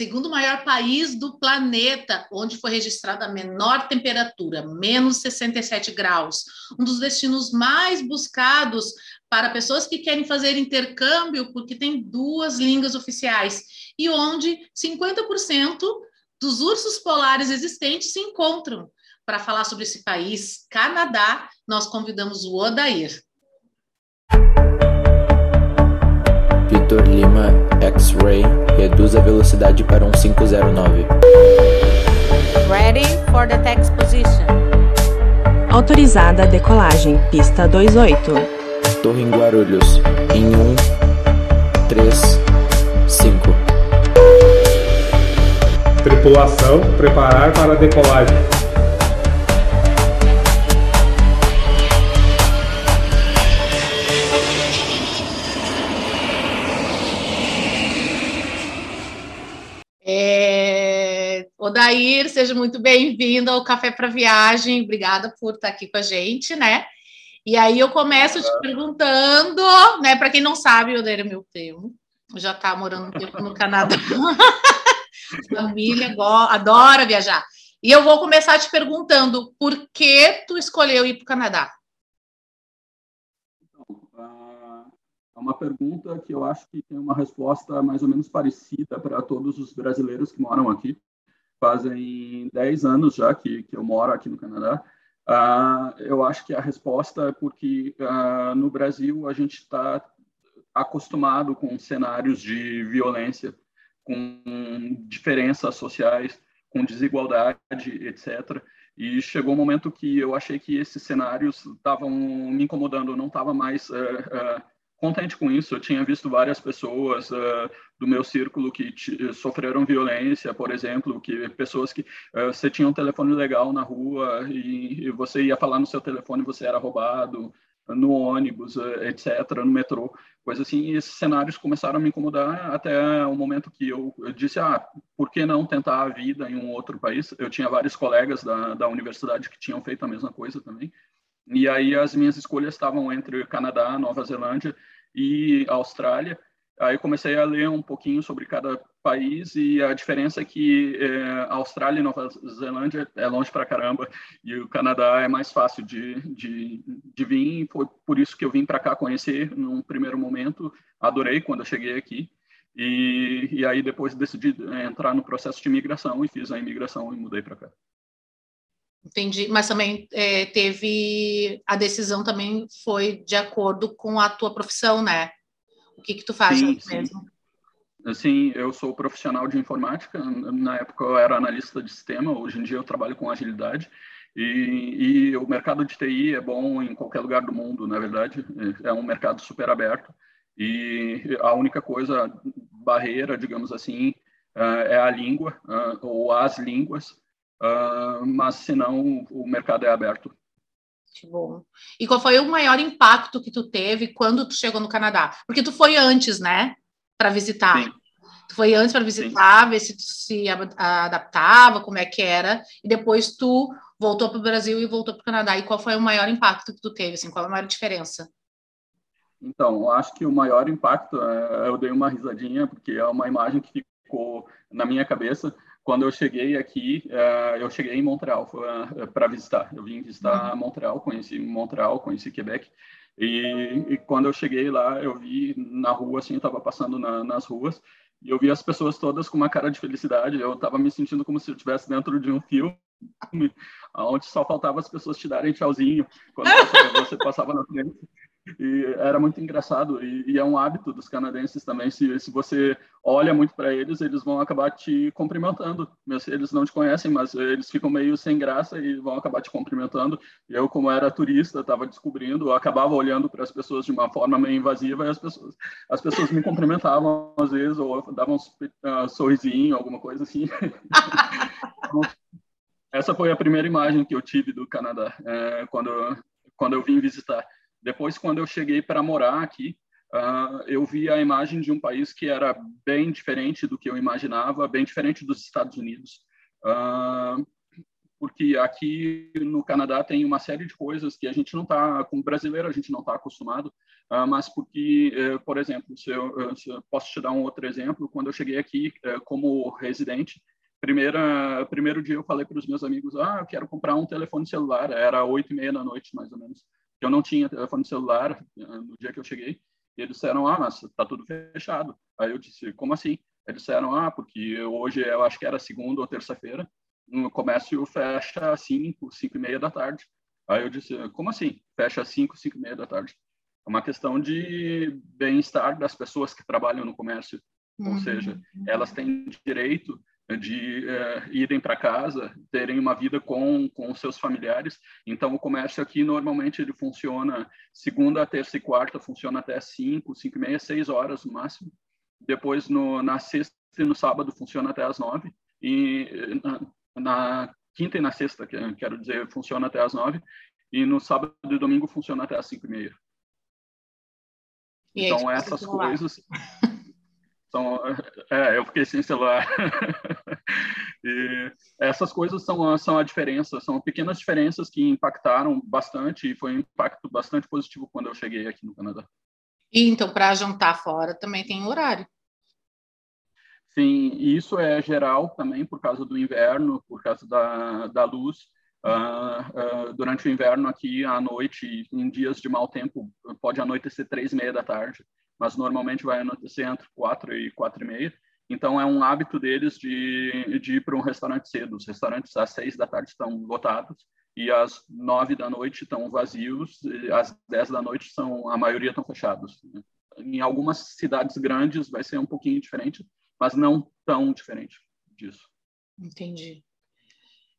segundo maior país do planeta, onde foi registrada a menor temperatura, menos 67 graus. Um dos destinos mais buscados para pessoas que querem fazer intercâmbio, porque tem duas línguas oficiais, e onde 50% dos ursos polares existentes se encontram. Para falar sobre esse país, Canadá, nós convidamos o Odair. Vitor Lima X-Ray reduz a velocidade para um 509. Ready for the text position. Autorizada a decolagem, pista 28. Torre em Guarulhos, em 1, 3, 5. Tripulação, preparar para a decolagem. É... Odair, seja muito bem-vindo ao Café para Viagem. Obrigada por estar aqui com a gente, né? E aí eu começo te perguntando, né? Para quem não sabe, Odair é meu primo, já está morando um tempo no Canadá. Família adora viajar. E eu vou começar te perguntando por que tu escolheu ir para o Canadá? É uma pergunta que eu acho que tem uma resposta mais ou menos parecida para todos os brasileiros que moram aqui. Fazem 10 anos já que, que eu moro aqui no Canadá. Uh, eu acho que a resposta é porque uh, no Brasil a gente está acostumado com cenários de violência, com diferenças sociais, com desigualdade, etc. E chegou um momento que eu achei que esses cenários estavam me incomodando, eu não estava mais uh, uh, contente com isso. Eu tinha visto várias pessoas uh, do meu círculo que sofreram violência, por exemplo, que pessoas que uh, você tinha um telefone legal na rua e, e, você ia falar no seu telefone você era roubado no ônibus, uh, etc, no metrô, coisa assim. E esses cenários começaram a me incomodar até o momento que eu, eu disse, ah, por que não tentar a vida em um outro país? Eu tinha vários colegas da, da universidade que tinham feito a mesma coisa também. E aí as minhas escolhas estavam entre Canadá, Nova Zelândia e Austrália. Aí comecei a ler um pouquinho sobre cada país e a diferença é que é, Austrália e Nova Zelândia é longe para caramba e o Canadá é mais fácil de, de, de vir. Foi por isso que eu vim para cá conhecer num primeiro momento. Adorei quando eu cheguei aqui. E, e aí depois decidi entrar no processo de imigração e fiz a imigração e mudei para cá. Entendi, mas também é, teve a decisão também foi de acordo com a tua profissão, né? O que que tu faz sim, mesmo? Sim, eu sou profissional de informática. Na época eu era analista de sistema. Hoje em dia eu trabalho com agilidade. E, e o mercado de TI é bom em qualquer lugar do mundo, na verdade. É um mercado super aberto. E a única coisa barreira, digamos assim, é a língua ou as línguas uh, mas senão o mercado é aberto. Que bom. E qual foi o maior impacto que tu teve quando tu chegou no Canadá? Porque tu foi antes, né, para visitar. Sim. Tu foi antes para visitar, Sim. ver se tu se adaptava, como é que era, e depois tu voltou para o Brasil e voltou para o Canadá. E qual foi o maior impacto que tu teve? Assim, qual a maior diferença? Então, eu acho que o maior impacto, é, eu dei uma risadinha, porque é uma imagem que ficou na minha cabeça quando eu cheguei aqui, uh, eu cheguei em Montreal uh, para visitar. Eu vim visitar uhum. Montreal, conheci Montreal, conheci Quebec. E, e, quando eu cheguei lá, eu vi na rua, assim, eu estava passando na, nas ruas, e eu vi as pessoas todas com uma cara de felicidade. Eu estava me sentindo como se eu estivesse dentro de um filme, onde só faltava as pessoas te darem tchauzinho quando você passava na frente. E era muito engraçado, e, e, é um hábito dos canadenses também. Se, se você olha muito para eles, eles vão acabar te cumprimentando. Eles não te conhecem, mas eles ficam meio sem graça e vão acabar te cumprimentando. Eu, como era turista, estava descobrindo, eu acabava olhando para as pessoas de uma forma meio invasiva e as pessoas, as pessoas me cumprimentavam às vezes, ou davam um uh, sorrisinho, alguma coisa assim. então, essa foi a primeira imagem que eu tive do Canadá, é, quando, quando eu vim visitar. Depois, quando eu cheguei para morar aqui, uh, eu vi a imagem de um país que era bem diferente do que eu imaginava, bem diferente dos Estados Unidos. Uh, porque aqui no Canadá tem uma série de coisas que a gente não está, como brasileiro, a gente não está acostumado, uh, mas porque, uh, por exemplo, se eu, se eu, posso te dar um outro exemplo, quando eu cheguei aqui como residente, primeira, primeiro dia eu falei para os meus amigos, ah, eu quero comprar um telefone celular, era oito e meia da noite, mais ou menos, eu não tinha telefone celular no dia que eu cheguei, e eles disseram, ah, mas está tudo fechado. Aí eu disse, como assim? Eles disseram, ah, porque hoje eu acho que era segunda ou terça-feira, no comércio fecha às 5, 5 e meia da tarde. Aí eu disse, como assim? Fecha às 5, 5 e meia da tarde. É uma questão de bem-estar das pessoas que trabalham no comércio. Uhum. Ou seja, elas têm direito de uh, irem para casa, terem uma vida com, com seus familiares. Então, o comércio aqui, normalmente, ele funciona segunda, terça e quarta, funciona até 5, 5 e meia, 6 horas no máximo. Depois, no, na sexta e no sábado, funciona até as 9. E na, na quinta e na sexta, quero dizer, funciona até as nove, e no sábado e domingo funciona até as cinco e meia. E então, aí, essas coisas... São, é, eu fiquei sem celular. e essas coisas são, são a diferença, são pequenas diferenças que impactaram bastante e foi um impacto bastante positivo quando eu cheguei aqui no Canadá. E então, para jantar fora também tem horário. Sim, isso é geral também por causa do inverno, por causa da, da luz. Uh, uh, durante o inverno aqui à noite, em dias de mau tempo, pode anoitecer três e meia da tarde, mas normalmente vai anoitecer entre quatro e quatro e meia. Então é um hábito deles de, de ir para um restaurante cedo. Os restaurantes às seis da tarde estão lotados e às nove da noite estão vazios. Às dez da noite são a maioria estão fechados. Em algumas cidades grandes vai ser um pouquinho diferente, mas não tão diferente disso. Entendi.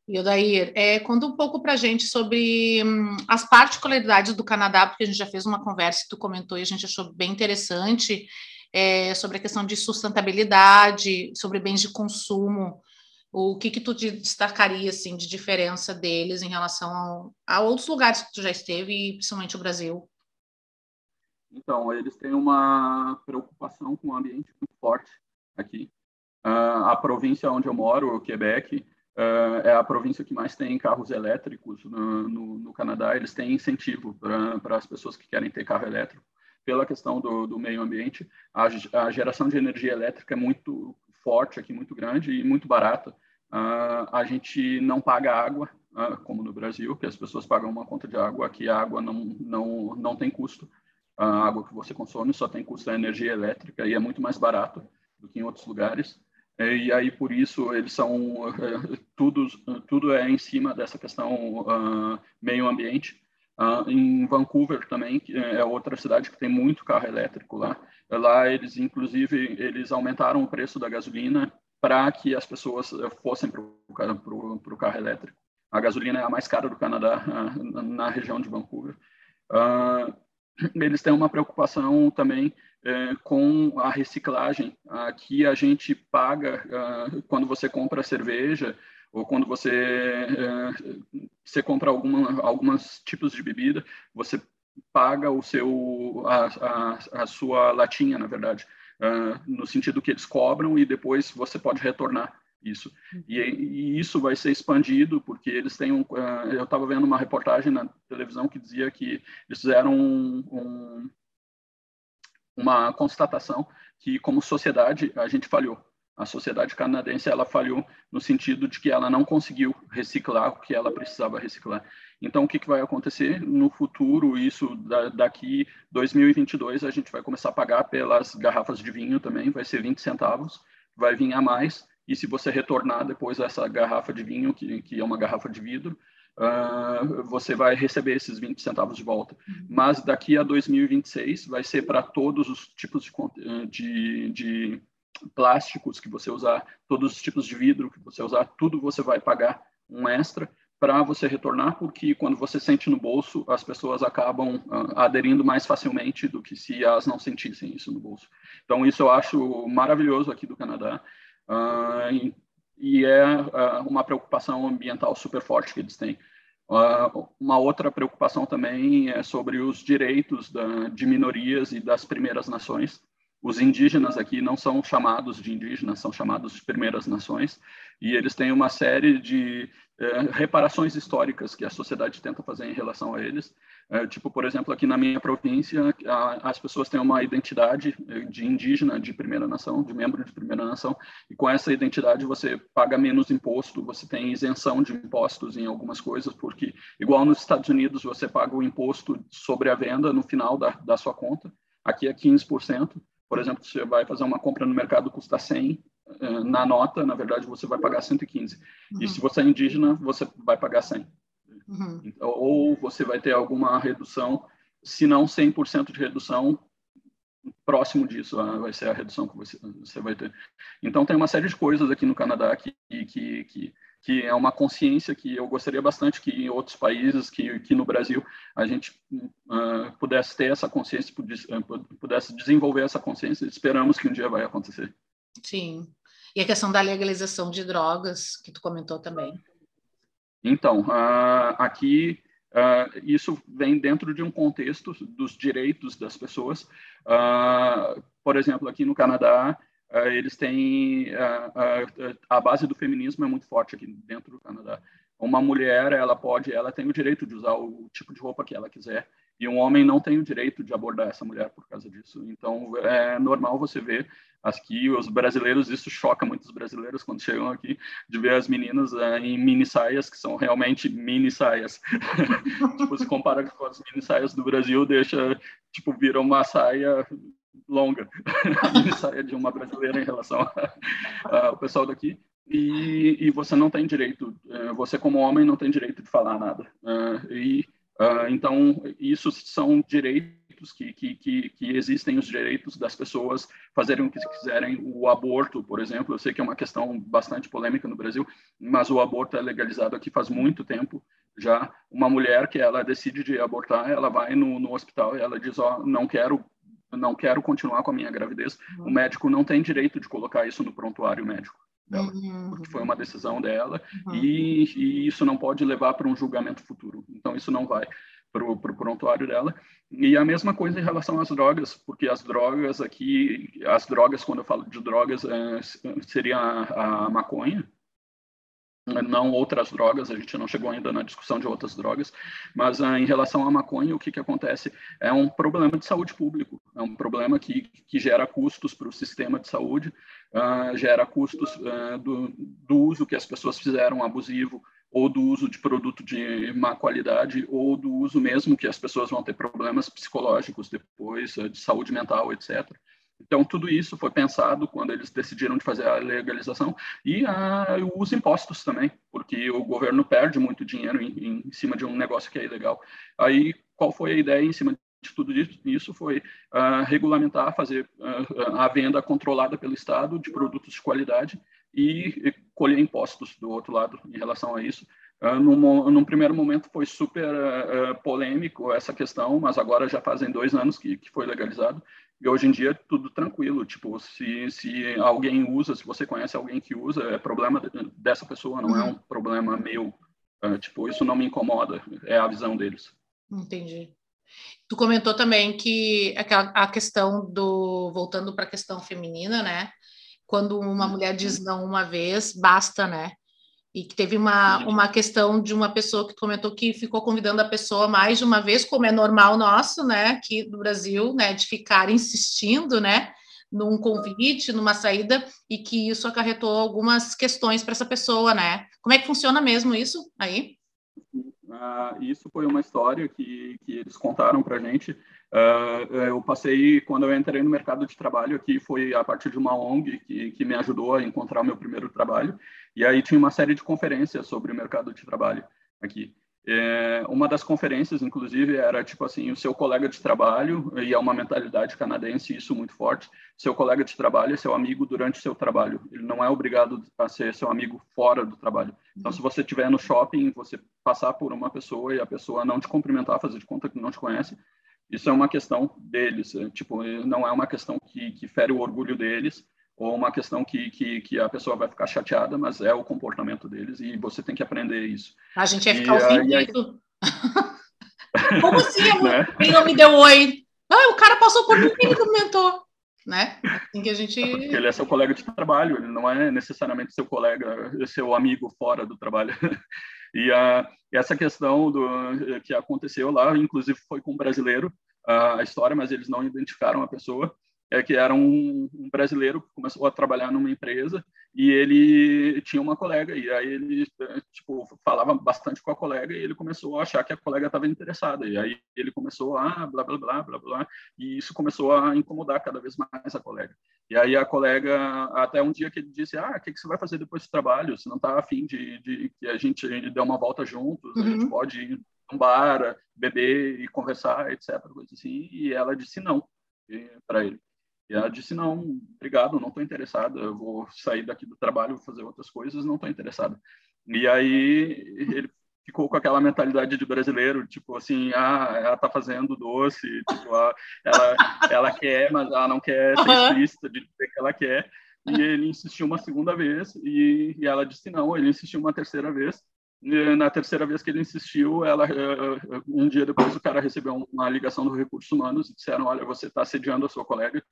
E o Dair, é, conta um pouco para a gente sobre hum, as particularidades do Canadá, porque a gente já fez uma conversa que tu comentou e a gente achou bem interessante é, sobre a questão de sustentabilidade, sobre bens de consumo. O que que tu destacaria assim de diferença deles em relação a, a outros lugares que tu já esteve, principalmente o Brasil? Então, eles têm uma preocupação com o ambiente muito forte aqui. Uh, a província onde eu moro, o Quebec, uh, é a província que mais tem carros elétricos no, no, no Canadá. Eles têm incentivo para as pessoas que querem ter carro elétrico. Pela questão do, do meio ambiente, a, a, geração de energia elétrica é muito forte aqui, muito grande e muito barata. Uh, a gente não paga água, como no Brasil, que as pessoas pagam uma conta de água. Aqui a água não, não, não tem custo. A água que você consome só tem custo da energia elétrica e é muito mais barato do que em outros lugares. E aí por isso eles são tudo tudo é em cima dessa questão uh, meio ambiente. Uh, em Vancouver também que é outra cidade que tem muito carro elétrico lá. Lá eles inclusive eles aumentaram o preço da gasolina para que as pessoas fossem para o carro elétrico. A gasolina é a mais cara do Canadá uh, na região de Vancouver. Uh, eles têm uma preocupação também é, com a reciclagem. Aqui a gente paga quando você compra cerveja ou quando você, uh, você compra alguma, alguns tipos de bebida, você paga o seu a, a, a sua latinha, na verdade, uh, no sentido que eles cobram e depois você pode retornar isso. E, e, isso vai ser expandido, porque eles têm um. Uh, eu estava vendo uma reportagem na televisão que dizia que eles fizeram um, um, uma constatação que, como sociedade, a gente falhou. A sociedade canadense ela falhou no sentido de que ela não conseguiu reciclar o que ela precisava reciclar. Então, o que, que vai acontecer no futuro? Isso da, daqui 2022 a gente vai começar a pagar pelas garrafas de vinho também, vai ser 20 centavos, vai vir a mais e se você retornar depois essa garrafa de vinho, que, que é uma garrafa de vidro, uh, você vai receber esses 20 centavos de volta. Uhum. Mas daqui a 2026 vai ser para todos os tipos de, de, de plásticos que você usar, todos os tipos de vidro que você usar, tudo você vai pagar um extra para você retornar, porque quando você sente no bolso, as pessoas acabam uh, aderindo mais facilmente do que se elas não sentissem isso no bolso. Então, isso eu acho maravilhoso aqui do Canadá. Uh, e é uh, uma preocupação ambiental super forte que eles têm. Uma outra preocupação também é sobre os direitos da, de minorias e das primeiras nações. Os indígenas aqui não são chamados de indígenas, são chamados de primeiras nações, e eles têm uma série de é, reparações históricas que a sociedade tenta fazer em relação a eles. É, tipo, por exemplo, aqui na minha província, a, as pessoas têm uma identidade é, de indígena de primeira nação, de membro de primeira nação, e com essa identidade você paga menos imposto, você tem isenção de impostos em algumas coisas, porque, igual nos Estados Unidos, você paga o imposto sobre a venda no final da, da sua conta, aqui é 15%. Por exemplo, você vai fazer uma compra no mercado, custa 100, eh, na nota, na verdade, você vai pagar 115. Uhum. E se você é indígena, você vai pagar 100. Uhum. Então, ou você vai ter alguma redução, se não 100% de redução, próximo disso ah, vai ser a redução que você, você vai ter. Então, tem uma série de coisas aqui no Canadá que, que, que, que é uma consciência que eu gostaria bastante que em outros países, que, que no Brasil, a gente uh, pudesse ter essa consciência, pudesse desenvolver essa consciência. Esperamos que um dia vai acontecer. Sim. E a questão da legalização de drogas, que tu comentou também. Então, uh, aqui uh, isso vem dentro de um contexto dos direitos das pessoas. Uh, por exemplo, aqui no Canadá, eles têm a base do feminismo é muito forte aqui dentro do Canadá. Uma mulher, ela pode, ela tem o direito de usar o tipo de roupa que ela quiser e um homem não tem o direito de abordar essa mulher por causa disso. Então, é normal você ver aqui os brasileiros, isso choca muitos brasileiros quando chegam aqui, de ver as meninas em mini saias, que são realmente mini saias. tipo, se compara com as mini saias do Brasil, deixa, tipo, vira uma saia longa, a mini saia de uma brasileira em relação ao pessoal daqui. E, e, você não tem direito, é, você como homem não tem direito de falar nada. É, e Uh, então, isso são direitos que, que, que, que, existem, os direitos das pessoas fazerem o que quiserem. O aborto, por exemplo, eu sei que é uma questão bastante polêmica no Brasil, mas o aborto é legalizado aqui faz muito tempo já. Uma mulher que ela decide de abortar, ela vai no, no hospital e ela diz, ó, oh, não quero não quero continuar com a minha gravidez. O médico não tem direito de colocar isso no prontuário médico dela, uhum. porque foi uma decisão dela uhum. e, e, isso não pode levar para um julgamento futuro. Então isso não vai para o prontuário dela. E a mesma coisa em relação às drogas, porque as drogas aqui, as drogas, quando eu falo de drogas, é, seria a, a maconha, não outras drogas, a gente não chegou ainda na discussão de outras drogas, mas uh, em relação à maconha, o que, que acontece? É um problema de saúde público, é um problema que, que gera custos para o sistema de saúde, uh, gera custos uh, do, do uso que as pessoas fizeram abusivo, ou do uso de produto de má qualidade, ou do uso mesmo que as pessoas vão ter problemas psicológicos depois, de saúde mental, etc. Então, tudo isso foi pensado quando eles decidiram de fazer a legalização e a, os impostos também, porque o governo perde muito dinheiro em, em, cima de um negócio que é ilegal. Aí, qual foi a ideia em cima de tudo isso? Foi uh, regulamentar, fazer uh, a venda controlada pelo Estado de produtos de qualidade e, colher impostos do outro lado em relação a isso. Uh, num, primeiro momento foi super uh, polêmico essa questão, mas agora já fazem dois anos que, que foi legalizado e hoje em dia é tudo tranquilo, tipo, se, se alguém usa, se você conhece alguém que usa, é problema dessa pessoa, não uhum. é um problema meu. É, tipo, isso não me incomoda, é a visão deles. Entendi. Tu comentou também que a questão do, voltando para a questão feminina, né? Quando uma mulher diz não uma vez, basta, né? E que teve uma, uma questão de uma pessoa que comentou que ficou convidando a pessoa mais de uma vez, como é normal nosso, né, aqui do Brasil, né, de ficar insistindo, né, num convite, numa saída, e que isso acarretou algumas questões para essa pessoa, né? Como é que funciona mesmo isso aí? Uh, isso foi uma história que, que eles contaram para a gente. Uh, eu passei, quando eu entrei no mercado de trabalho aqui, foi a partir de uma ONG que, que me ajudou a encontrar o meu primeiro trabalho. E aí tinha uma série de conferências sobre o mercado de trabalho aqui. É, uma das conferências, inclusive, era tipo assim: o seu colega de trabalho, e é uma mentalidade canadense, isso muito forte. Seu colega de trabalho é seu amigo durante o seu trabalho. Ele não é obrigado a ser seu amigo fora do trabalho. Então, se você estiver no shopping, você passar por uma pessoa e a pessoa não te cumprimentar, fazer de conta que não te conhece, isso é uma questão deles. É, tipo, não é uma questão que, que fere o orgulho deles ou uma questão que, que, que, a pessoa vai ficar chateada, mas é o comportamento deles e você tem que aprender isso. A gente ia ficar ofendido. Como assim? né? Ele não me deu oi? Ah, o cara passou por mim e me comentou. né? Assim que a gente. É porque ele é seu colega de trabalho, ele não é necessariamente seu colega, seu amigo fora do trabalho. E a, essa questão do que aconteceu lá, inclusive foi com um brasileiro a história, mas eles não identificaram a pessoa é que era um, um, brasileiro que começou a trabalhar numa empresa e ele tinha uma colega e aí ele tipo falava bastante com a colega e ele começou a achar que a colega estava interessada e aí ele começou a blá blá blá blá blá e isso começou a incomodar cada vez mais a colega e aí a colega até um dia que ele disse ah o que, que você vai fazer depois do trabalho você não está afim de, de que a gente dê uma volta juntos uhum. a gente uhum. pode ir um bar beber e conversar etc coisa assim e ela disse não para ele e ela disse: Não, obrigado, não estou interessada, eu vou sair daqui do trabalho, vou fazer outras coisas, não estou interessada. E aí ele ficou com aquela mentalidade de brasileiro, tipo assim, ah, ela está fazendo doce, tipo, ah, ela, ela quer, mas ela não quer ser explícita de dizer que ela quer. E ele insistiu uma segunda vez e, e ela disse não, ele insistiu uma terceira vez. Na terceira vez que ele insistiu, ela eh, eh, um dia depois o cara recebeu uma ligação do recursos humanos e disseram, olha, você está assediando a sua colega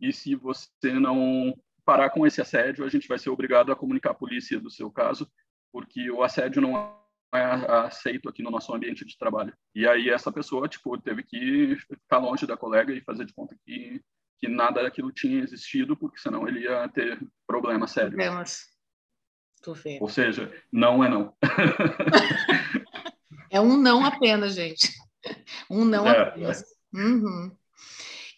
e se você não parar com esse assédio, a gente vai ser obrigado a comunicar à polícia do seu caso, porque o assédio não é aceito aqui no nosso ambiente de trabalho. E aí essa pessoa, tipo, teve que ficar longe da colega e fazer de conta que que nada daquilo tinha existido, porque senão ele ia ter problema sério. Problemas. Ou seja, não é não. é um não apenas, gente. Um não é, apenas. É. Uhum.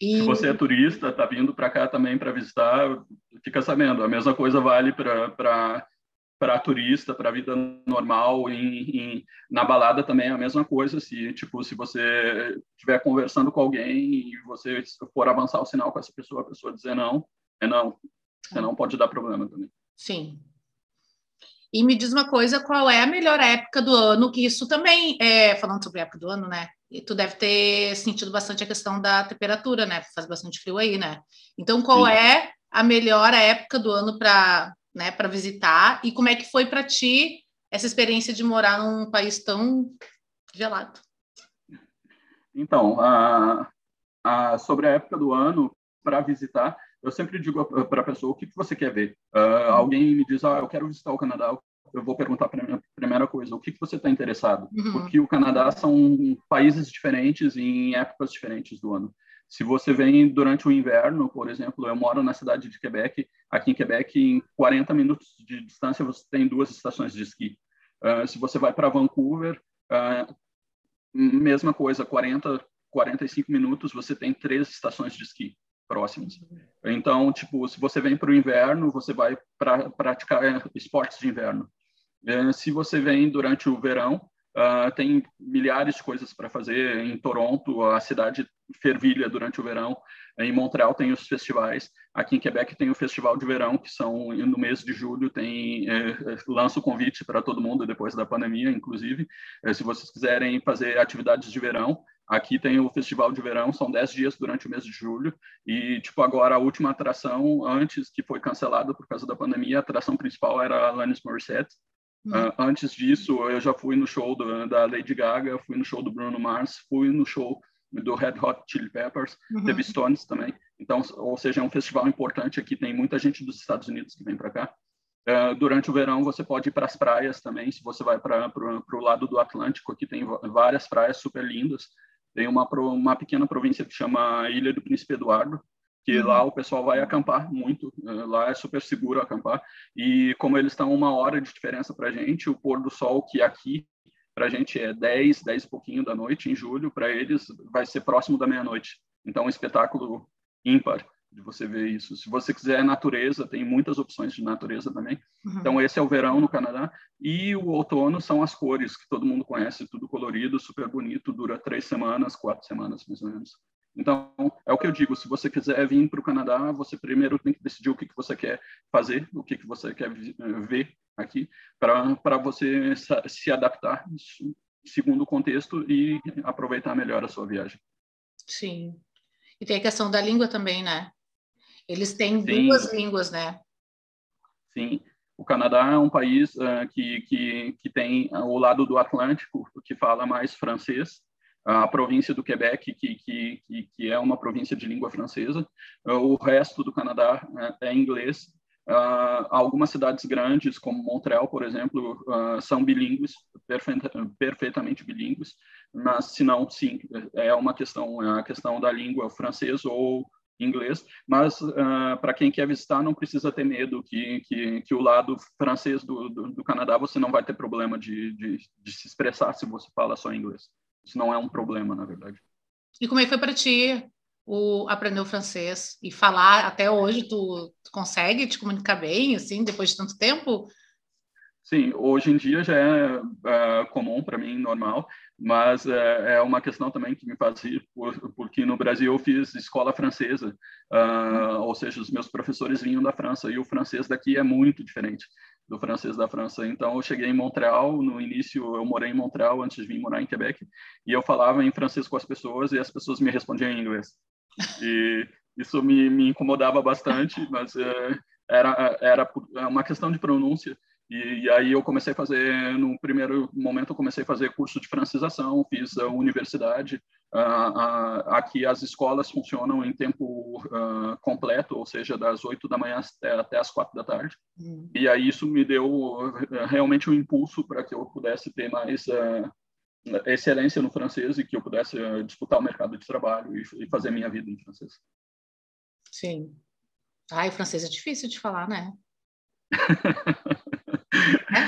E... Se você é turista, está vindo para cá também para visitar, fica sabendo. A mesma coisa vale para para turista, para a vida normal, em, em, na balada também é a mesma coisa. Se tipo se você estiver conversando com alguém e você for avançar o sinal com essa pessoa, a pessoa dizer não, é não. Você não pode dar problema também. Sim. E me diz uma coisa, qual é a melhor época do ano? Que isso também é falando sobre a época do ano, né? E tu deve ter sentido bastante a questão da temperatura, né? Faz bastante frio aí, né? Então, qual Sim. é a melhor época do ano para né, para visitar? E como é que foi para ti essa experiência de morar num país tão gelado? Então, a, a, sobre a época do ano para visitar, eu sempre digo para a pessoa o que, que você quer ver. Uh, alguém me diz, ah, eu quero visitar o Canadá, eu vou perguntar a primeira coisa, o que, que você está interessado? Uhum. Porque o Canadá são países diferentes em épocas diferentes do ano. Se você vem durante o inverno, por exemplo, eu moro na cidade de Quebec, aqui em Quebec, em 40 minutos de distância, você tem duas estações de esqui. Uh, se você vai para Vancouver, uh, mesma coisa, 40, 45 minutos, você tem três estações de esqui próximas. Então, tipo, se você vem para o inverno, você vai para praticar esportes de inverno. É, se você vem durante o verão, uh, tem milhares de coisas para fazer. Em Toronto, a cidade fervilha durante o verão. Em Montreal tem os festivais. Aqui em Quebec tem o Festival de Verão, que são no mês de julho. Tem é, lança o convite para todo mundo depois da pandemia, inclusive. É, se vocês quiserem fazer atividades de verão, Aqui tem o Festival de Verão, são 10 dias durante o mês de julho. E, tipo, agora a última atração, antes que foi cancelada por causa da pandemia, a atração principal era Alanis Morissette. Uh, antes disso, eu já fui no show do, da Lady Gaga, fui no show do Bruno Mars, fui no show do Red Hot Chili Peppers, uhum. teve Stones também. Então, ou seja, é um festival importante aqui, tem muita gente dos Estados Unidos que vem para cá. Uh, durante o verão, você pode ir para as praias também, se você vai para o lado do Atlântico, aqui tem várias praias super lindas. Tem uma, uma pequena província que chama Ilha do Príncipe Eduardo, que uhum. lá o pessoal vai acampar muito, eh, lá é super seguro acampar, e como eles estão uma hora de diferença para a gente, o pôr do sol que aqui para a gente é 10, 10 e pouquinho da noite em julho, para eles vai ser próximo da meia-noite. Então, um espetáculo ímpar de você ver isso. Se você quiser natureza, tem muitas opções de natureza também. Uhum. Então, esse é o verão no Canadá. E o outono são as cores que todo mundo conhece, tudo colorido, super bonito, dura três semanas, quatro semanas mais ou menos. Então, é o que eu digo, se você quiser vir para o Canadá, você primeiro tem que decidir o que, que você quer fazer, o que, que você quer ver aqui, para você se adaptar segundo o contexto e aproveitar melhor a sua viagem. Sim. E tem a questão da língua também, né? Eles têm Sim. duas línguas, né? Sim. O Canadá é um país uh, que, que, que tem o lado do Atlântico, que fala mais francês, a província do Quebec, que, que, que, é uma província de língua francesa. O resto do Canadá é, é inglês. Uh, algumas cidades grandes, como Montreal, por exemplo, uh, são bilíngues, perfeitamente bilíngues, mas se não, sim, é uma questão, é a questão da língua francesa ou inglês, mas uh, para quem quer visitar não precisa ter medo que, que, que o lado francês do, do, do, Canadá você não vai ter problema de, de, de, se expressar se você fala só inglês. Isso não é um problema, na verdade. E como é que foi para ti o aprender o francês e falar até hoje? Tu, tu consegue te comunicar bem, assim, depois de tanto tempo? Sim, hoje em dia já é uh, comum para mim, normal, mas uh, é uma questão também que me faz rir, por, porque no Brasil eu fiz escola francesa, uh, ou seja, os meus professores vinham da França, e o francês daqui é muito diferente do francês da França. Então, eu cheguei em Montreal, no início eu morei em Montreal antes de vir morar em Quebec, e eu falava em francês com as pessoas e as pessoas me respondiam em inglês. E isso me, me incomodava bastante, mas uh, era, era uma questão de pronúncia. E, e, aí eu comecei a fazer, no primeiro momento, eu comecei a fazer curso de francização, fiz a universidade. Uh, uh, aqui as escolas funcionam em tempo uh, completo, ou seja, das 8 da manhã até, até as 4 da tarde. Uhum. E aí isso me deu realmente um impulso para que eu pudesse ter mais excelência no francês e que eu pudesse disputar o mercado de trabalho e, e fazer minha vida em francês. Sim. Ai, francês é difícil de falar, né?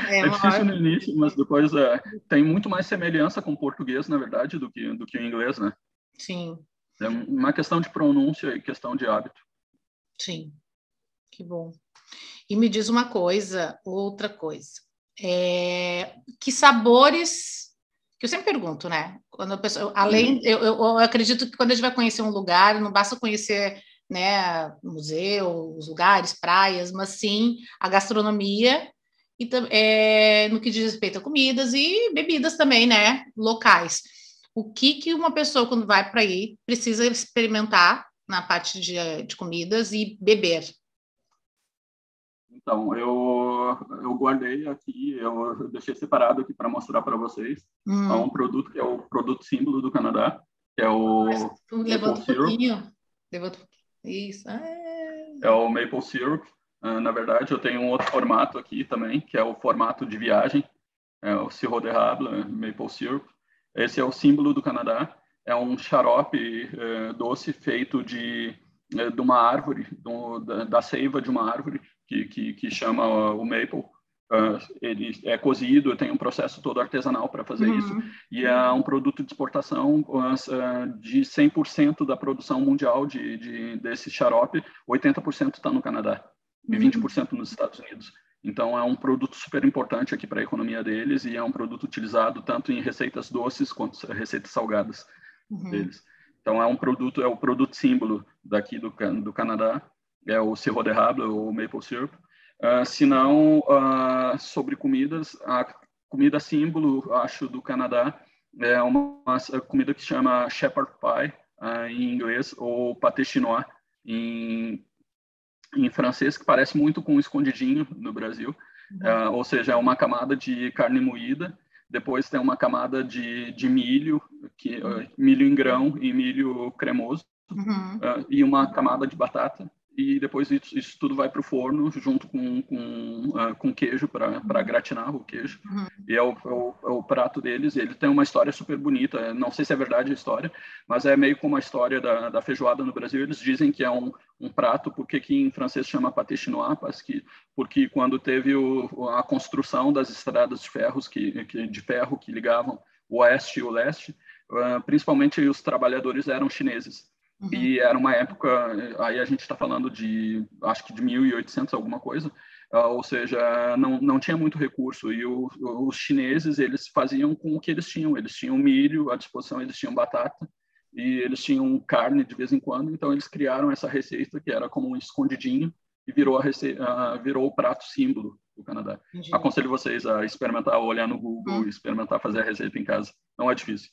É, é, difícil no início, mas depois é, tem muito mais semelhança com o português, na verdade, do que, do que o inglês, né? Sim. É uma questão de pronúncia e questão de hábito. Sim, que bom. E me diz uma coisa, outra coisa. É, que sabores que eu sempre pergunto, né? Quando a pessoa, além, eu, eu, eu, acredito que quando a gente vai conhecer um lugar, não basta conhecer, né, museu, os lugares, praias, mas sim a gastronomia e é, no que diz respeito a comidas e bebidas também, né, locais. O que que uma pessoa quando vai para aí precisa experimentar na parte de, de comidas e beber? Então, eu, eu guardei aqui, eu deixei separado aqui para mostrar para vocês. Hum. É um produto que é o produto símbolo do Canadá, que é o. Levanta um pouquinho. Levanta Isso. É... é o Maple Syrup. Uh, na verdade, eu tenho um outro formato aqui também, que é o formato de viagem, é o Sirop de Rable Maple Syrup. Esse é o símbolo do Canadá. É um xarope uh, doce feito de, uh, de uma árvore, do, da, da, seiva de uma árvore, que, que, que chama o maple. ele é cozido, tem um processo todo artesanal para fazer uhum. isso, e é um produto de exportação de 100% da produção mundial de, de, desse xarope, 80% está no Canadá e 20% nos Estados Unidos. Então, é um produto super importante aqui para a economia deles e é um produto utilizado tanto em receitas doces quanto receitas salgadas uhum. deles. Então, é um produto, é o produto símbolo daqui do, do Canadá, é o sirop de rable, ou maple syrup. Uh, se não, uh, sobre comidas, a comida símbolo, acho, do Canadá é uma, uma comida que chama shepherd pie, uh, em inglês, ou pâté chinois, em em francês que parece muito com um escondidinho no Brasil, uhum. uh, ou seja, é uma camada de carne moída, depois tem uma camada de, de milho, que, uh, milho em grão e milho cremoso, uhum. uh, e uma camada de batata, e depois isso, isso tudo vai para o forno junto com, com, uh, com queijo para uhum. gratinar o queijo. Uhum. E é o, é, o, é o, prato deles. Ele tem uma história super bonita. Não sei se é verdade a história, mas é meio como a história da, da feijoada no Brasil. Eles dizem que é um, um prato, porque que em francês chama pâté chinois, que, porque quando teve o, a construção das estradas de, ferros que, que, de ferro que ligavam o oeste e o leste, uh, principalmente os trabalhadores eram chineses. Uhum. E era uma época, aí a gente está falando de, acho que de 1800 alguma coisa, uh, ou seja, não, não tinha muito recurso. E o, os chineses, eles faziam com o que eles tinham. Eles tinham milho à disposição, eles tinham batata, e eles tinham carne de vez em quando. Então, eles criaram essa receita que era como um escondidinho e virou, a rece... uh, virou o prato símbolo do Canadá. Entendi. Aconselho vocês a experimentar, olhar no Google, uhum. experimentar fazer a receita em casa. Não é difícil.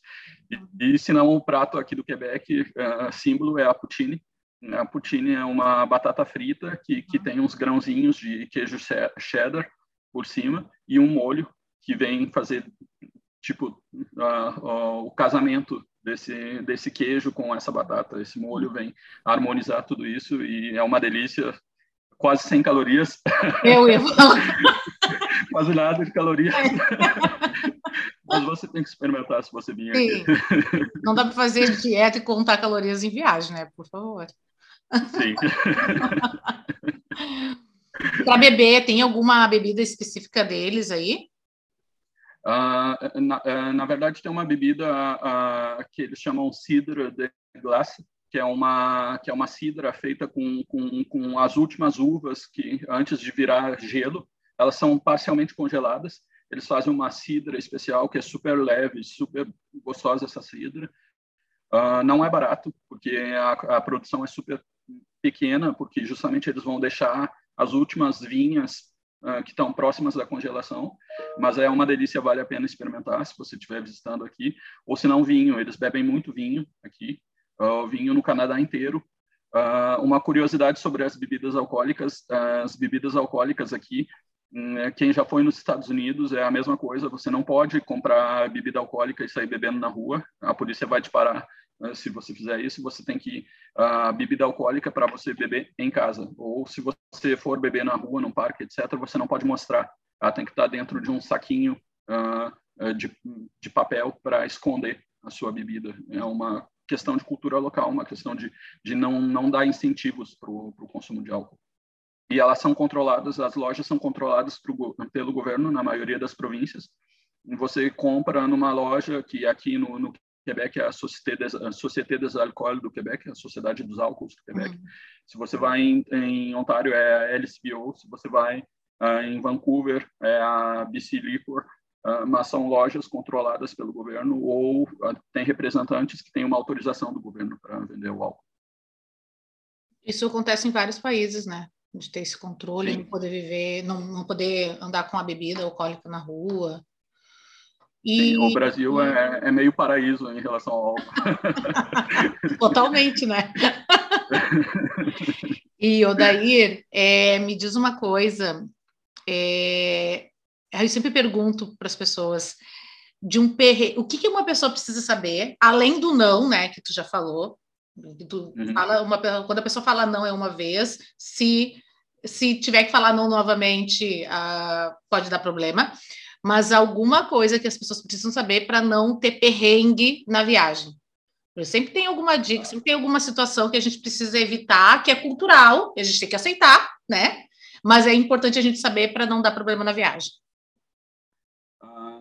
E, uhum. e se não, o prato aqui do Quebec, uh, símbolo é a poutine. A poutine é uma batata frita que, que uhum. tem uns grãozinhos de queijo cheddar por cima e um molho que vem fazer tipo uh, uh, o casamento desse, desse queijo com essa batata. Esse molho vem harmonizar tudo isso e é uma delícia, quase sem calorias. Eu ia quase nada de calorias. Mas você tem que experimentar se você Sim. aqui. Não dá para fazer dieta e contar calorias em viagem, né? Por favor. Sim. Para beber, tem alguma bebida específica deles aí? Ah, na, eh, na verdade, tem uma bebida ah, que eles chamam cidra de glace, que é uma que é uma cidra feita com, com, com as últimas uvas que antes de virar gelo, elas são parcialmente congeladas. Eles fazem uma cidra especial que é super leve, super gostosa essa cidra. Ah, não é barato porque a, a produção é super pequena, porque justamente eles vão deixar as últimas vinhas uh, que estão próximas da congelação, mas é uma delícia, vale a pena experimentar se você estiver visitando aqui, ou se não vinho, eles bebem muito vinho aqui, uh, vinho no Canadá inteiro. Uh, uma curiosidade sobre as bebidas alcoólicas, as bebidas alcoólicas aqui, um, quem já foi nos Estados Unidos é a mesma coisa, você não pode comprar bebida alcoólica e sair bebendo na rua, a polícia vai te parar se você fizer isso, você tem que a uh, bebida alcoólica para você beber em casa. Ou se você for beber na rua, num parque, etc., você não pode mostrar. Ela tem que estar dentro de um saquinho uh, de, de papel para esconder a sua bebida. É uma questão de cultura local, uma questão de, de não, não dar incentivos para o consumo de álcool. E elas são controladas, as lojas são controladas pro, pelo governo na maioria das províncias. Você compra numa loja que aqui no, no Quebec é a Société des, a Société des Alcools do Quebec, a Sociedade dos Álcools do Quebec. Uhum. Se você vai em, em, Ontário, é a LCBO. Se você vai uh, em Vancouver, é a BC Liquor. Uh, mas são lojas controladas pelo governo ou uh, tem representantes que têm uma autorização do governo para vender o álcool. Isso acontece em vários países, né? De ter esse controle, Sim. não poder viver, não, não poder andar com a bebida alcoólica na rua. E... o Brasil é, é, meio paraíso em relação ao álcool. Totalmente, né? e, Odair, é, me diz uma coisa. É, eu sempre pergunto para as pessoas de um perre... o que, que uma pessoa precisa saber, além do não, né, que tu já falou. Tu uhum. fala uma, quando a pessoa fala não é uma vez, se, se tiver que falar não novamente, uh, pode dar problema mas alguma coisa que as pessoas precisam saber para não ter perrengue na viagem. Sempre tem alguma dica, sempre tem alguma situação que a gente precisa evitar, que é cultural, a gente tem que aceitar, né? Mas é importante a gente saber para não dar problema na viagem.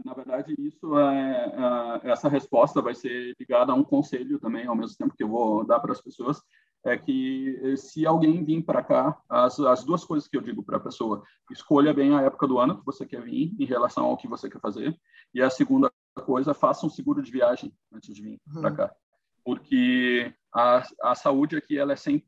Na verdade, isso é, uh, essa resposta vai ser ligada a um conselho também, ao mesmo tempo que eu vou dar para as pessoas, é que se alguém vir para cá, as, as duas coisas que eu digo para a pessoa, escolha bem a época do ano que você quer vir em relação ao que você quer fazer, e a segunda coisa, faça um seguro de viagem antes de vir uhum. para cá, porque a, a saúde aqui ela é 100%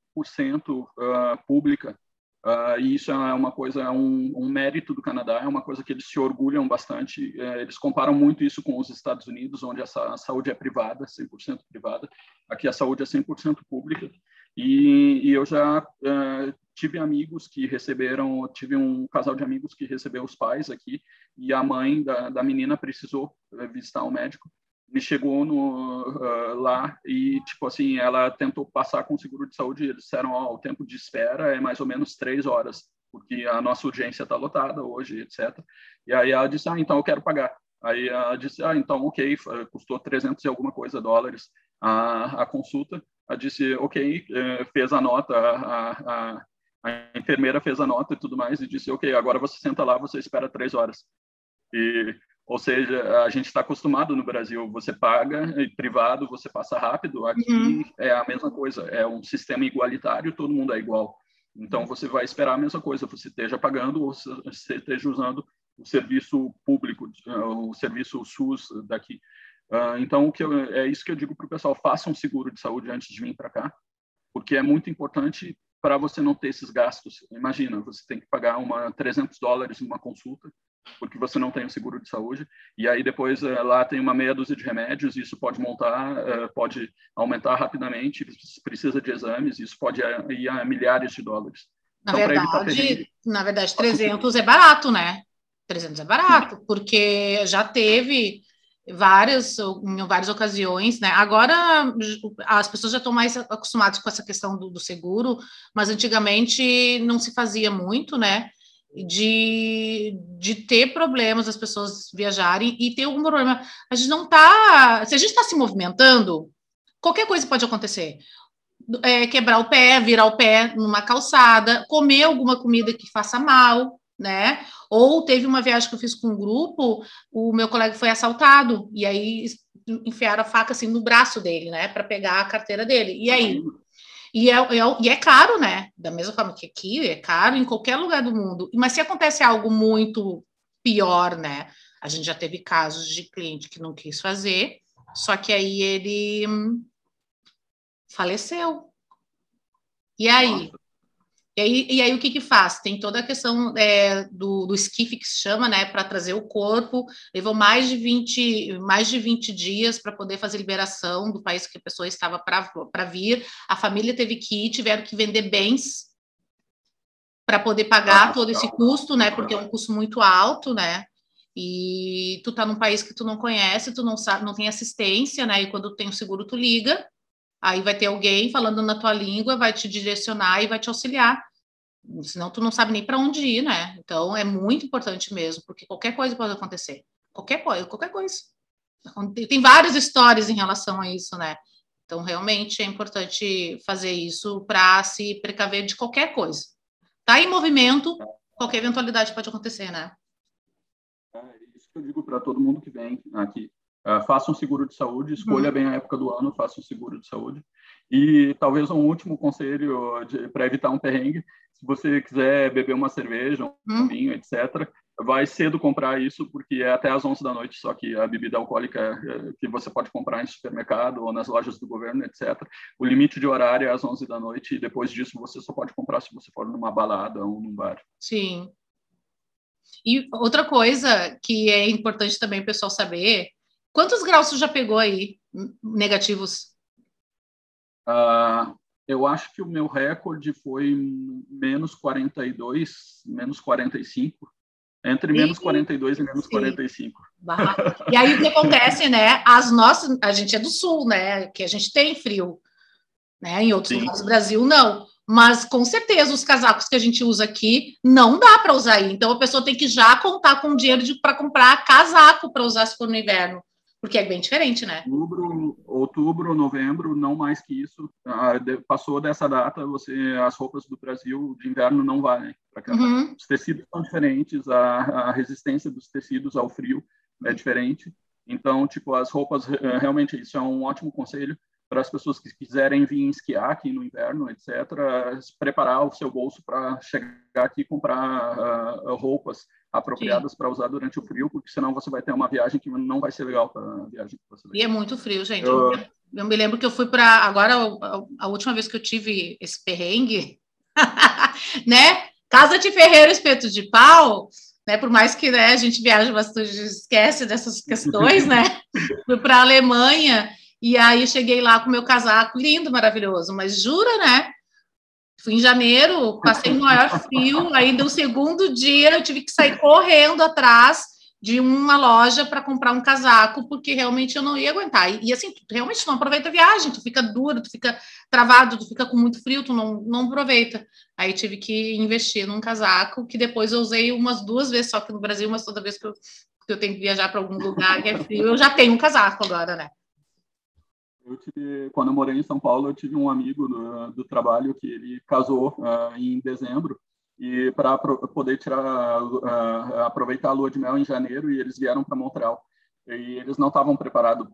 uh, ah, pública, Uh, e isso é uma coisa, é um, um, mérito do Canadá, é uma coisa que eles se orgulham bastante. É, eles comparam muito isso com os Estados Unidos, onde essa, a saúde é privada, 100% privada. Aqui a saúde é 100% pública. E, e eu já uh, tive amigos que receberam, tive um casal de amigos que recebeu os pais aqui, e a mãe da, da menina precisou eh, visitar um médico me chegou no, uh, lá e, tipo assim, ela tentou passar com o seguro de saúde eles disseram, oh, o tempo de espera é mais ou menos três horas, porque a nossa urgência está lotada hoje, etc. E aí ela disse, ah, então eu quero pagar. Aí ela disse, ah, então, ok, custou 300 e alguma coisa dólares a, a consulta. Ela disse, ok, eh, fez a nota, a, a, a enfermeira fez a nota e tudo mais, e disse, ok, agora você senta lá, você espera três horas. E ou seja, a gente está acostumado no Brasil, você paga, e privado você passa rápido. Aqui uhum. é a mesma coisa, é um sistema igualitário, todo mundo é igual. Então você vai esperar a mesma coisa, você esteja pagando ou você esteja usando o serviço público, o serviço SUS daqui. Uh, então o que eu, é isso que eu digo para o pessoal: faça um seguro de saúde antes de vir para cá, porque é muito importante para você não ter esses gastos. Imagina, você tem que pagar uma 300 dólares numa consulta porque você não tem o seguro de saúde. E aí depois uh, lá tem uma meia dúzia de remédios, isso pode montar, uh, pode aumentar rapidamente, precisa de exames, isso pode ir a milhares de dólares. Na então, verdade, na verdade, 300 é barato, né? 300 é barato, porque já teve várias, em várias ocasiões, né? Agora as pessoas já estão mais acostumadas com essa questão do, do seguro, mas antigamente não se fazia muito, né? De, de ter problemas as pessoas viajarem e ter algum problema. A gente não está. Se a gente está se movimentando, qualquer coisa pode acontecer. É, quebrar o pé, virar o pé numa calçada, comer alguma comida que faça mal, né? Ou teve uma viagem que eu fiz com um grupo, o meu colega foi assaltado, e aí enfiaram a faca assim no braço dele, né, para pegar a carteira dele. E aí? E é, é, e é caro, né? Da mesma forma que aqui, é caro em qualquer lugar do mundo. Mas se acontece algo muito pior, né? A gente já teve casos de cliente que não quis fazer, só que aí ele hum, faleceu. E aí? Nossa. E aí, e aí o que que faz? Tem toda a questão é, do, do esquife que se chama, né, para trazer o corpo, levou mais de 20, mais de 20 dias para poder fazer liberação do país que a pessoa estava para vir, a família teve que ir, tiveram que vender bens para poder pagar todo esse custo, né, porque é um custo muito alto, né, e tu tá num país que tu não conhece, tu não sabe, não tem assistência, né, e quando tem o seguro tu liga, Aí vai ter alguém falando na tua língua, vai te direcionar e vai te auxiliar senão tu não sabe nem para onde ir, né? Então é muito importante mesmo, porque qualquer coisa pode acontecer. Qualquer coisa, qualquer coisa. Tem várias histórias em relação a isso, né? Então realmente é importante fazer isso para se precaver de qualquer coisa. Tá em movimento, qualquer eventualidade pode acontecer, né? É isso que eu digo para todo mundo que vem aqui. Uh, faça um seguro de saúde, escolha uhum. bem a época do ano, faça um seguro de saúde. E talvez um último conselho para evitar um perrengue, se você quiser beber uma cerveja, um hum. vinho, etc., vai cedo comprar isso, porque é até às 11 da noite, só que a bebida alcoólica é, que você pode comprar em supermercado ou nas lojas do governo, etc. O limite de horário é às 11 da noite e depois disso você só pode comprar se você for numa balada ou num bar. Sim. E outra coisa que é importante também o pessoal saber, quantos graus você já pegou aí negativos? Uh, eu acho que o meu recorde foi menos 42, menos 45. Entre menos 42 e menos Sim. 45. E aí o que acontece, né? As nossas, a gente é do sul, né? Que a gente tem frio, né? Em outros Sim. lugares do Brasil não. Mas com certeza os casacos que a gente usa aqui não dá para usar aí. Então a pessoa tem que já contar com dinheiro para comprar casaco para usar se for no inverno. Porque é bem diferente, né? Outubro, outubro, novembro, não mais que isso. Ah, passou dessa data, você as roupas do Brasil de inverno não valem. Uhum. Os tecidos são diferentes, a, a, resistência dos tecidos ao frio é diferente. Então, tipo, as roupas, realmente, isso é um ótimo conselho para as pessoas que quiserem vir esquiar aqui no inverno, etc., preparar o seu bolso para chegar aqui e comprar uh, roupas apropriadas para usar durante o frio, porque senão você vai ter uma viagem que não vai ser legal para a viagem que você vai. E é muito frio, gente. Eu, eu me lembro que eu fui para agora a, a, última vez que eu tive esse perrengue, né? Casa de ferreiro, espeto de pau, né? Por mais que né, a gente viaja bastante, esquece dessas questões, né? Fui para a Alemanha e aí cheguei lá com meu casaco lindo, maravilhoso, mas jura, né? Fui em janeiro, passei no maior frio, ainda o segundo dia eu tive que sair correndo atrás de uma loja para comprar um casaco, porque realmente eu não ia aguentar. E, e, assim, tu realmente não aproveita a viagem, tu fica duro, tu fica travado, tu fica com muito frio, tu não, não aproveita. Aí tive que investir num casaco, que depois eu usei umas duas vezes só que no Brasil, mas toda vez que eu, que eu tenho que viajar para algum lugar que é frio, eu já tenho um casaco agora, né? Eu tive, quando eu morei em São Paulo, eu tive um amigo do, do trabalho que ele casou uh, em dezembro. E para poder tirar uh, aproveitar a lua de mel em janeiro e eles vieram para Montreal. E eles não estavam preparados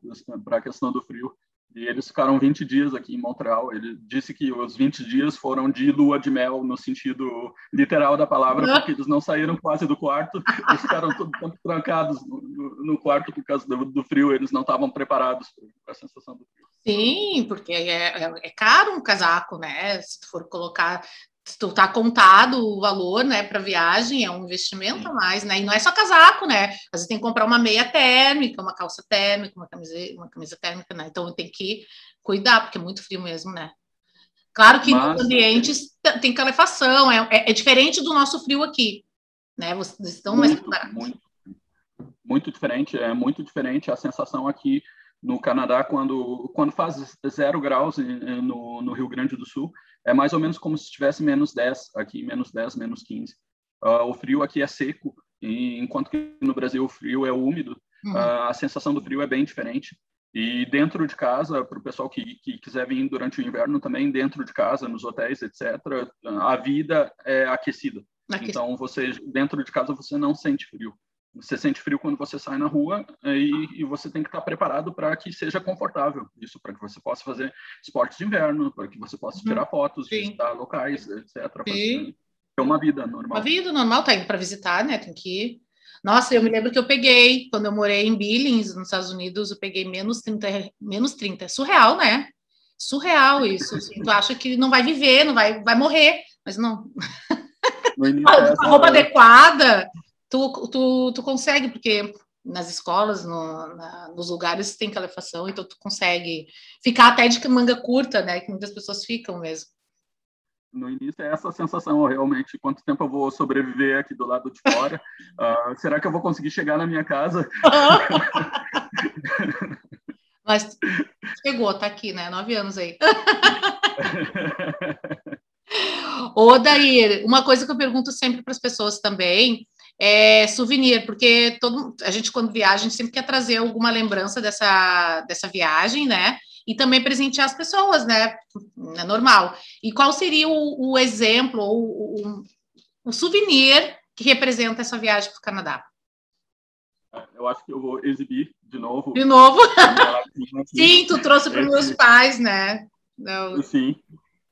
para a questão do frio. E eles ficaram 20 dias aqui em Montreal. Ele disse que os 20 dias foram de lua de mel, no sentido literal da palavra, porque eles não saíram quase do quarto, eles ficaram todo tempo trancados no, no, quarto por causa do, do frio, eles não estavam preparados para a sensação do frio. Sim, porque é, é, é, caro um casaco, né? Se tu for colocar se tu tá contado o valor, né, para viagem, é um investimento a mais, né? E não é só casaco, né? Às vezes tem que comprar uma meia térmica, uma calça térmica, uma camisa, uma camisa térmica, né? Então tem que cuidar, porque é muito frio mesmo, né? Claro que Mas, nos ambientes tem calefação, é, é, é, diferente do nosso frio aqui, né? Vocês estão muito, mais muito, muito diferente, é muito diferente a sensação aqui no Canadá quando quando faz zero graus no, no Rio Grande do Sul é mais ou menos como se estivesse menos 10 aqui menos 10 menos 15 uh, o frio aqui é seco e, enquanto que no Brasil o frio é úmido uhum. uh, a sensação do frio é bem diferente. E dentro de casa para o pessoal que, que quiser vir durante o inverno também dentro de casa nos hotéis etc a vida é aquecida. Então você dentro de casa você não sente frio você sente frio quando você sai na rua e, e você tem que estar preparado para que seja confortável. Isso para que você possa fazer esportes de inverno, para que você possa tirar uhum. fotos, Sim. visitar locais, etc. Ter uma vida normal. Uma vida normal, tá indo para visitar, né? Tem que ir. Nossa, eu me lembro que eu peguei, quando eu morei em Billings, nos Estados Unidos, eu peguei menos 30, menos 30. É surreal, né? Surreal isso. Assim, tu acha que não vai viver, não vai, vai morrer, mas não. a roupa adequada, tu, tu, tu consegue, porque nas escolas, no, na, nos lugares tem calefação, então tu consegue ficar até de manga curta, né? Que muitas pessoas ficam mesmo. No início é essa sensação, realmente, quanto tempo eu vou sobreviver aqui do lado de fora? Uh, será que eu vou conseguir chegar na minha casa? Mas chegou, tá aqui, né? Nove anos aí. Ô, Daí, uma coisa que eu pergunto sempre para as pessoas também é, souvenir, porque todo, a gente, quando viaja, a gente sempre quer trazer alguma lembrança dessa, dessa viagem, né? E também presentear as pessoas, né? É normal. E qual seria o, o exemplo ou o, o, souvenir que representa essa viagem para o Canadá? Eu acho que eu vou exibir de novo. De novo? Sim, tu trouxe para os meus pais, né? Eu... Sim.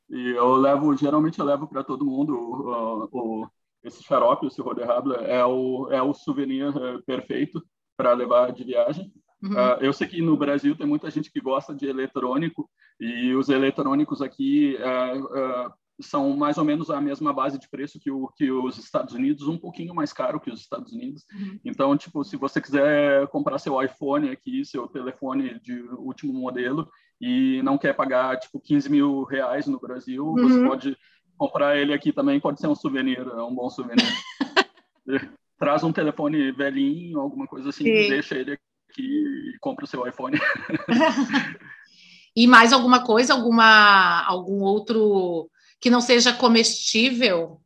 E eu levo, geralmente eu levo para todo mundo o, o, esse xarope, esse Roderable, é o, é o souvenir uh, perfeito para levar de viagem. Uhum. Uh, eu sei que no Brasil tem muita gente que gosta de eletrônico e os eletrônicos aqui uh, são mais ou menos a mesma base de preço que, o, que os Estados Unidos, um pouquinho mais caro que os Estados Unidos. Uhum. Então, tipo, se você quiser comprar seu iPhone aqui, seu telefone de último modelo e não quer pagar tipo 15 mil reais no Brasil, uhum. você pode comprar ele aqui também pode ser um souvenir, é um bom souvenir. Traz um telefone velhinho, alguma coisa assim, Sim. deixa ele aqui e compra o seu iPhone. e mais alguma coisa, alguma algum outro que não seja comestível?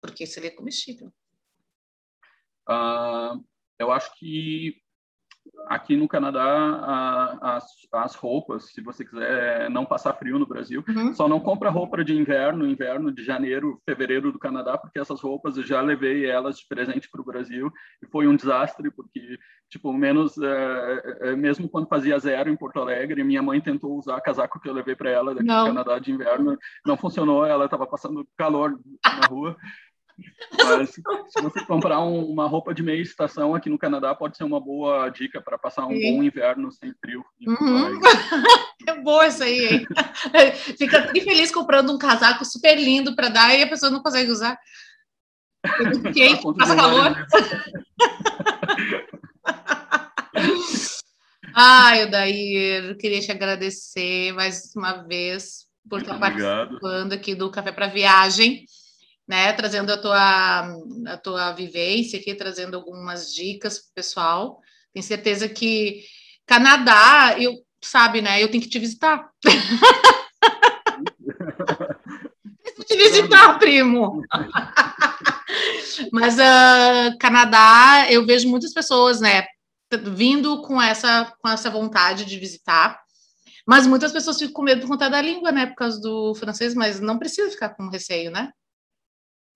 Porque seria comestível. Uh, eu acho que aqui no Canadá, a, as, as roupas, se você quiser não passar frio no Brasil, uhum. só não compra roupa de inverno, inverno de janeiro, fevereiro do Canadá, porque essas roupas eu já levei elas de presente para o Brasil e foi um desastre, porque, tipo, menos, é, é, mesmo quando fazia zero em Porto Alegre, minha mãe tentou usar casaco que eu levei para ela daqui não. do Canadá de inverno, não funcionou, ela estava passando calor na rua. Mas se você comprar um, uma roupa de meia estação aqui no Canadá, pode ser uma boa dica para passar um Sim. bom inverno sem frio. Uhum. É boa isso aí, hein? Fica feliz comprando um casaco super lindo para dar e a pessoa não consegue usar. Quente, passa calor. Ai, Odair, queria te agradecer mais uma vez por estar participando aqui do Café para Viagem né, trazendo a tua, a tua vivência aqui, trazendo algumas dicas para o pessoal. Tenho certeza que Canadá, eu, sabe, né, eu tenho que te visitar. Preciso te visitar, primo. Mas uh, Canadá, eu vejo muitas pessoas, né, vindo com essa, com essa vontade de visitar. Mas muitas pessoas ficam com medo por conta da língua, né? Por causa do francês, mas não precisa ficar com receio, né?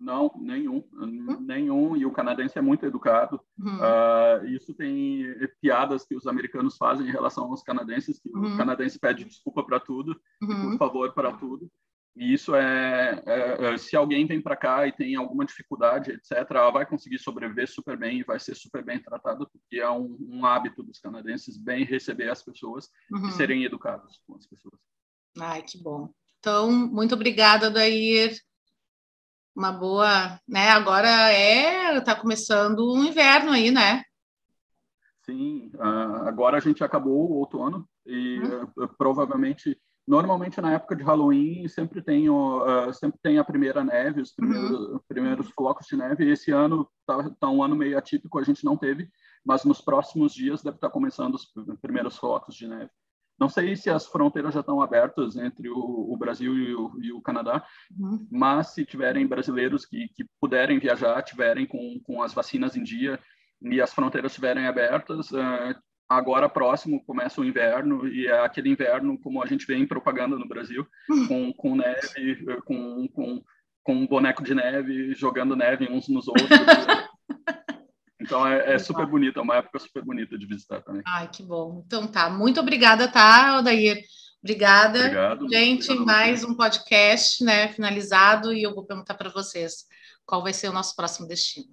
Não, nenhum, uhum. nenhum. E o canadense é muito educado. Uhum. Uh, isso tem piadas que os americanos fazem em relação aos canadenses, que uhum. o canadense pede desculpa para tudo, por uhum. favor para tudo. E isso é, é, é se alguém vem para cá e tem alguma dificuldade, etc., ela vai conseguir sobreviver super bem e vai ser super bem tratada, porque é um, um hábito dos canadenses bem receber as pessoas e uhum. serem educados com as pessoas. Ai, que bom. Então, muito obrigada, Dair uma boa, né? Agora é, tá começando o inverno aí, né? Sim, uh, agora a gente acabou o outono e uh, provavelmente, normalmente na época de Halloween sempre tem o, uh, sempre tem a primeira neve, os primeiros, uhum. primeiros flocos de neve. E esse ano tá, tá, um ano meio atípico, a gente não teve mas nos próximos dias deve estar começando os primeiros flocos de neve. Não sei se as fronteiras já estão abertas entre o, o Brasil e o, e o, Canadá, uhum. mas se tiverem brasileiros que, que puderem viajar, tiverem com, com as vacinas em dia e as fronteiras estiverem abertas, uh, agora próximo começa o inverno e é aquele inverno como a gente vê em propaganda no Brasil, uhum. com, com neve, com, com, com um boneco de neve jogando neve uns nos outros. Então é, é super bonita, é uma época super bonita de visitar também. Ai, que bom. Então tá, muito obrigada, tá, Odair? Obrigada. Obrigado. Gente, obrigado mais um podcast, né, finalizado, e eu vou perguntar para vocês qual vai ser o nosso próximo destino.